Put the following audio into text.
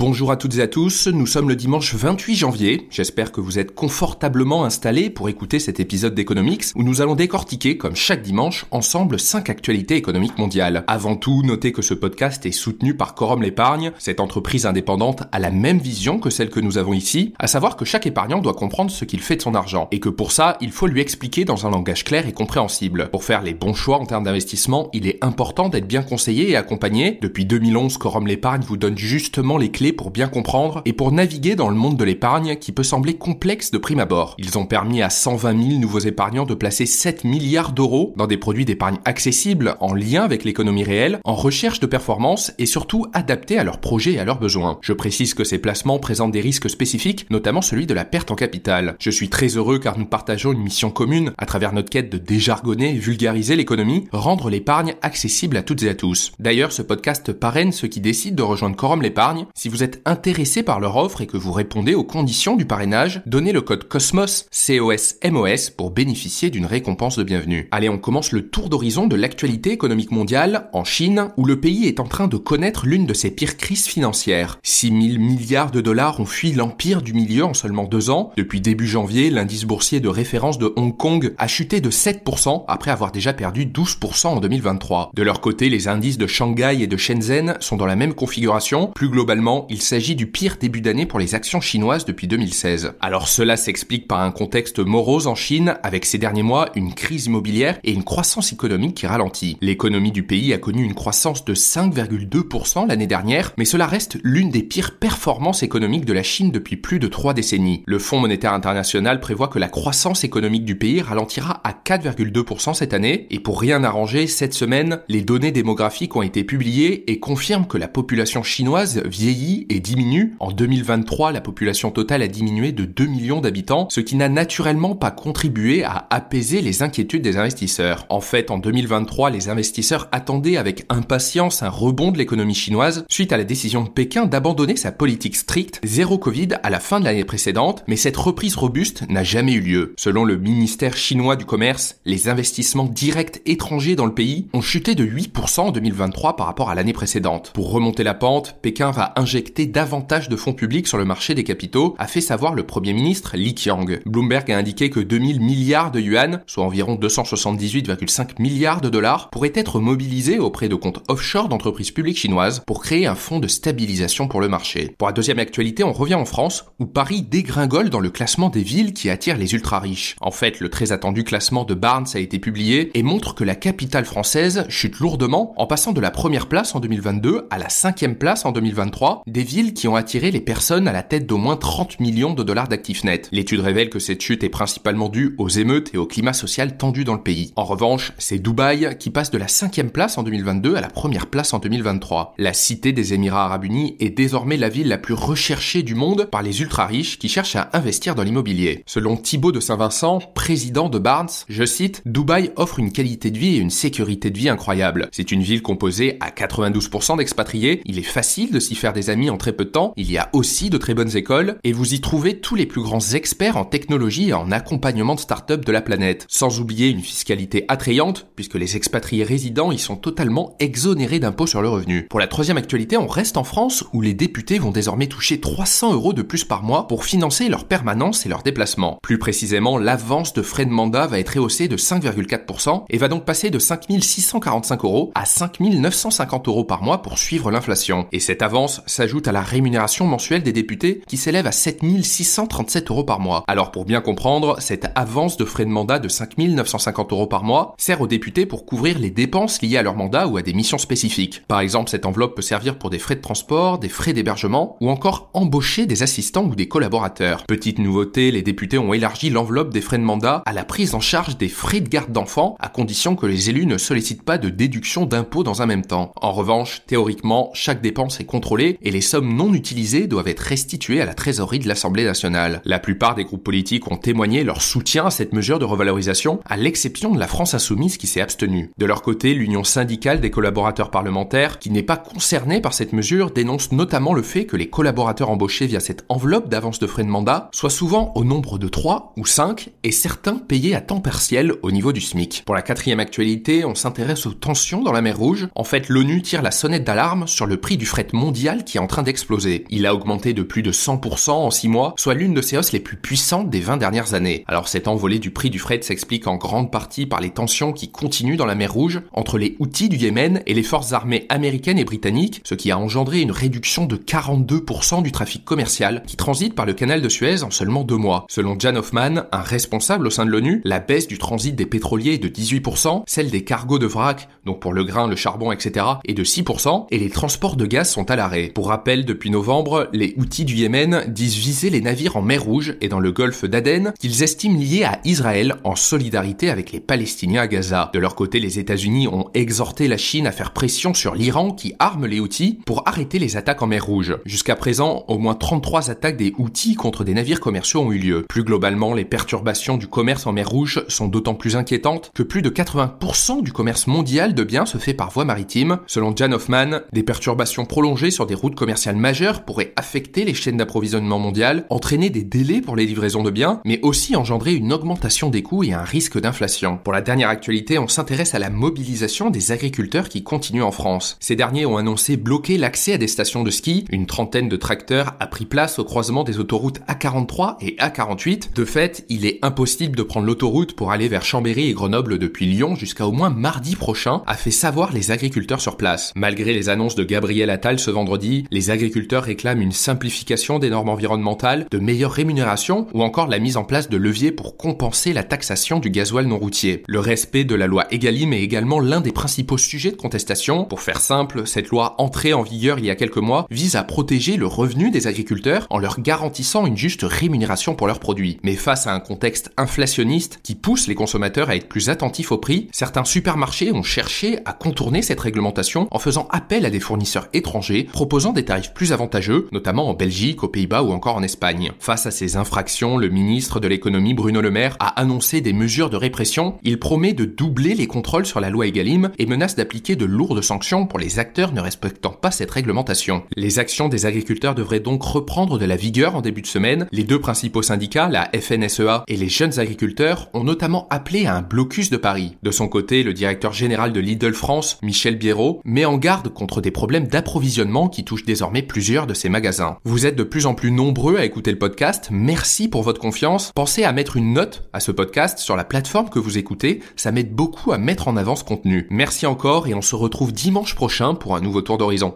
Bonjour à toutes et à tous, nous sommes le dimanche 28 janvier. J'espère que vous êtes confortablement installés pour écouter cet épisode d'Economics où nous allons décortiquer, comme chaque dimanche, ensemble 5 actualités économiques mondiales. Avant tout, notez que ce podcast est soutenu par Corum l'épargne. Cette entreprise indépendante a la même vision que celle que nous avons ici, à savoir que chaque épargnant doit comprendre ce qu'il fait de son argent et que pour ça, il faut lui expliquer dans un langage clair et compréhensible. Pour faire les bons choix en termes d'investissement, il est important d'être bien conseillé et accompagné. Depuis 2011, Corum l'épargne vous donne justement les clés pour bien comprendre et pour naviguer dans le monde de l'épargne qui peut sembler complexe de prime abord. Ils ont permis à 120 000 nouveaux épargnants de placer 7 milliards d'euros dans des produits d'épargne accessibles, en lien avec l'économie réelle, en recherche de performance et surtout adaptés à leurs projets et à leurs besoins. Je précise que ces placements présentent des risques spécifiques, notamment celui de la perte en capital. Je suis très heureux car nous partageons une mission commune à travers notre quête de déjargonner et vulgariser l'économie, rendre l'épargne accessible à toutes et à tous. D'ailleurs, ce podcast parraine ceux qui décident de rejoindre Quorum l'épargne. Si vous êtes intéressé par leur offre et que vous répondez aux conditions du parrainage, donnez le code COSMOS, C-O-S-M-O-S, pour bénéficier d'une récompense de bienvenue. Allez, on commence le tour d'horizon de l'actualité économique mondiale en Chine, où le pays est en train de connaître l'une de ses pires crises financières. 6 000 milliards de dollars ont fui l'empire du milieu en seulement deux ans. Depuis début janvier, l'indice boursier de référence de Hong Kong a chuté de 7% après avoir déjà perdu 12% en 2023. De leur côté, les indices de Shanghai et de Shenzhen sont dans la même configuration. Plus globalement, il s'agit du pire début d'année pour les actions chinoises depuis 2016. Alors cela s'explique par un contexte morose en Chine, avec ces derniers mois une crise immobilière et une croissance économique qui ralentit. L'économie du pays a connu une croissance de 5,2% l'année dernière, mais cela reste l'une des pires performances économiques de la Chine depuis plus de trois décennies. Le Fonds monétaire international prévoit que la croissance économique du pays ralentira à 4,2% cette année, et pour rien arranger, cette semaine, les données démographiques ont été publiées et confirment que la population chinoise vieillit et diminue. En 2023, la population totale a diminué de 2 millions d'habitants, ce qui n'a naturellement pas contribué à apaiser les inquiétudes des investisseurs. En fait, en 2023, les investisseurs attendaient avec impatience un rebond de l'économie chinoise suite à la décision de Pékin d'abandonner sa politique stricte zéro Covid à la fin de l'année précédente, mais cette reprise robuste n'a jamais eu lieu. Selon le ministère chinois du commerce, les investissements directs étrangers dans le pays ont chuté de 8% en 2023 par rapport à l'année précédente. Pour remonter la pente, Pékin va injecter davantage de fonds publics sur le marché des capitaux, a fait savoir le Premier ministre Li Qiang. Bloomberg a indiqué que 2000 milliards de yuan, soit environ 278,5 milliards de dollars, pourraient être mobilisés auprès de comptes offshore d'entreprises publiques chinoises pour créer un fonds de stabilisation pour le marché. Pour la deuxième actualité, on revient en France, où Paris dégringole dans le classement des villes qui attirent les ultra-riches. En fait, le très attendu classement de Barnes a été publié et montre que la capitale française chute lourdement en passant de la première place en 2022 à la cinquième place en 2023, des villes qui ont attiré les personnes à la tête d'au moins 30 millions de dollars d'actifs nets. L'étude révèle que cette chute est principalement due aux émeutes et au climat social tendu dans le pays. En revanche, c'est Dubaï qui passe de la cinquième place en 2022 à la première place en 2023. La cité des Émirats Arabes Unis est désormais la ville la plus recherchée du monde par les ultra-riches qui cherchent à investir dans l'immobilier. Selon Thibaut de Saint-Vincent, président de Barnes, je cite, Dubaï offre une qualité de vie et une sécurité de vie incroyable. C'est une ville composée à 92% d'expatriés, il est facile de s'y faire des amis en très peu de temps, il y a aussi de très bonnes écoles, et vous y trouvez tous les plus grands experts en technologie et en accompagnement de start-up de la planète. Sans oublier une fiscalité attrayante, puisque les expatriés résidents y sont totalement exonérés d'impôts sur le revenu. Pour la troisième actualité, on reste en France, où les députés vont désormais toucher 300 euros de plus par mois pour financer leur permanence et leur déplacement. Plus précisément, l'avance de frais de mandat va être rehaussée de 5,4% et va donc passer de 5645 euros à 5950 euros par mois pour suivre l'inflation. Et cette avance s'ajoute ajoute à la rémunération mensuelle des députés qui s'élève à 7637 euros par mois. Alors pour bien comprendre, cette avance de frais de mandat de 5950 euros par mois sert aux députés pour couvrir les dépenses liées à leur mandat ou à des missions spécifiques. Par exemple, cette enveloppe peut servir pour des frais de transport, des frais d'hébergement ou encore embaucher des assistants ou des collaborateurs. Petite nouveauté, les députés ont élargi l'enveloppe des frais de mandat à la prise en charge des frais de garde d'enfants à condition que les élus ne sollicitent pas de déduction d'impôts dans un même temps. En revanche, théoriquement, chaque dépense est contrôlée et les les sommes non utilisées doivent être restituées à la trésorerie de l'Assemblée nationale. La plupart des groupes politiques ont témoigné leur soutien à cette mesure de revalorisation, à l'exception de la France insoumise qui s'est abstenue. De leur côté, l'Union syndicale des collaborateurs parlementaires, qui n'est pas concernée par cette mesure, dénonce notamment le fait que les collaborateurs embauchés via cette enveloppe d'avance de frais de mandat soient souvent au nombre de 3 ou 5 et certains payés à temps partiel au niveau du SMIC. Pour la quatrième actualité, on s'intéresse aux tensions dans la mer Rouge. En fait, l'ONU tire la sonnette d'alarme sur le prix du fret mondial qui est en train d'exploser. Il a augmenté de plus de 100% en 6 mois, soit l'une de ses hausses les plus puissantes des 20 dernières années. Alors cette envolée du prix du fret s'explique en grande partie par les tensions qui continuent dans la mer Rouge entre les outils du Yémen et les forces armées américaines et britanniques, ce qui a engendré une réduction de 42% du trafic commercial qui transite par le canal de Suez en seulement deux mois. Selon Jan Hoffman, un responsable au sein de l'ONU, la baisse du transit des pétroliers est de 18%, celle des cargos de vrac, donc pour le grain, le charbon, etc., est de 6%, et les transports de gaz sont à l'arrêt. Pour rappel, depuis novembre, les outils du Yémen disent viser les navires en mer Rouge et dans le golfe d'Aden qu'ils estiment liés à Israël en solidarité avec les Palestiniens à Gaza. De leur côté, les États-Unis ont exhorté la Chine à faire pression sur l'Iran qui arme les outils pour arrêter les attaques en mer Rouge. Jusqu'à présent, au moins 33 attaques des outils contre des navires commerciaux ont eu lieu. Plus globalement, les perturbations du commerce en mer Rouge sont d'autant plus inquiétantes que plus de 80% du commerce mondial de biens se fait par voie maritime. Selon Jan Hoffman, des perturbations prolongées sur des routes commerciales majeures pourraient affecter les chaînes d'approvisionnement mondiales, entraîner des délais pour les livraisons de biens, mais aussi engendrer une augmentation des coûts et un risque d'inflation. Pour la dernière actualité, on s'intéresse à la mobilisation des agriculteurs qui continuent en France. Ces derniers ont annoncé bloquer l'accès à des stations de ski. Une trentaine de tracteurs a pris place au croisement des autoroutes A43 et A48. De fait, il est impossible de prendre l'autoroute pour aller vers Chambéry et Grenoble depuis Lyon jusqu'à au moins mardi prochain, a fait savoir les agriculteurs sur place. Malgré les annonces de Gabriel Attal ce vendredi, les agriculteurs réclament une simplification des normes environnementales, de meilleures rémunérations ou encore la mise en place de leviers pour compenser la taxation du gasoil non routier. Le respect de la loi Egalim est également l'un des principaux sujets de contestation. Pour faire simple, cette loi entrée en vigueur il y a quelques mois vise à protéger le revenu des agriculteurs en leur garantissant une juste rémunération pour leurs produits. Mais face à un contexte inflationniste qui pousse les consommateurs à être plus attentifs au prix, certains supermarchés ont cherché à contourner cette réglementation en faisant appel à des fournisseurs étrangers proposant des tarifs plus avantageux, notamment en Belgique, aux Pays-Bas ou encore en Espagne. Face à ces infractions, le ministre de l'économie Bruno Le Maire a annoncé des mesures de répression. Il promet de doubler les contrôles sur la loi Egalim et menace d'appliquer de lourdes sanctions pour les acteurs ne respectant pas cette réglementation. Les actions des agriculteurs devraient donc reprendre de la vigueur en début de semaine. Les deux principaux syndicats, la FNSEA et les jeunes agriculteurs, ont notamment appelé à un blocus de Paris. De son côté, le directeur général de Lidl France, Michel Biérot, met en garde contre des problèmes d'approvisionnement qui touchent désormais plusieurs de ses magasins. Vous êtes de plus en plus nombreux à écouter le podcast. Merci pour votre confiance. Pensez à mettre une note à ce podcast sur la plateforme que vous écoutez. Ça m'aide beaucoup à mettre en avant ce contenu. Merci encore et on se retrouve dimanche prochain pour un nouveau tour d'horizon.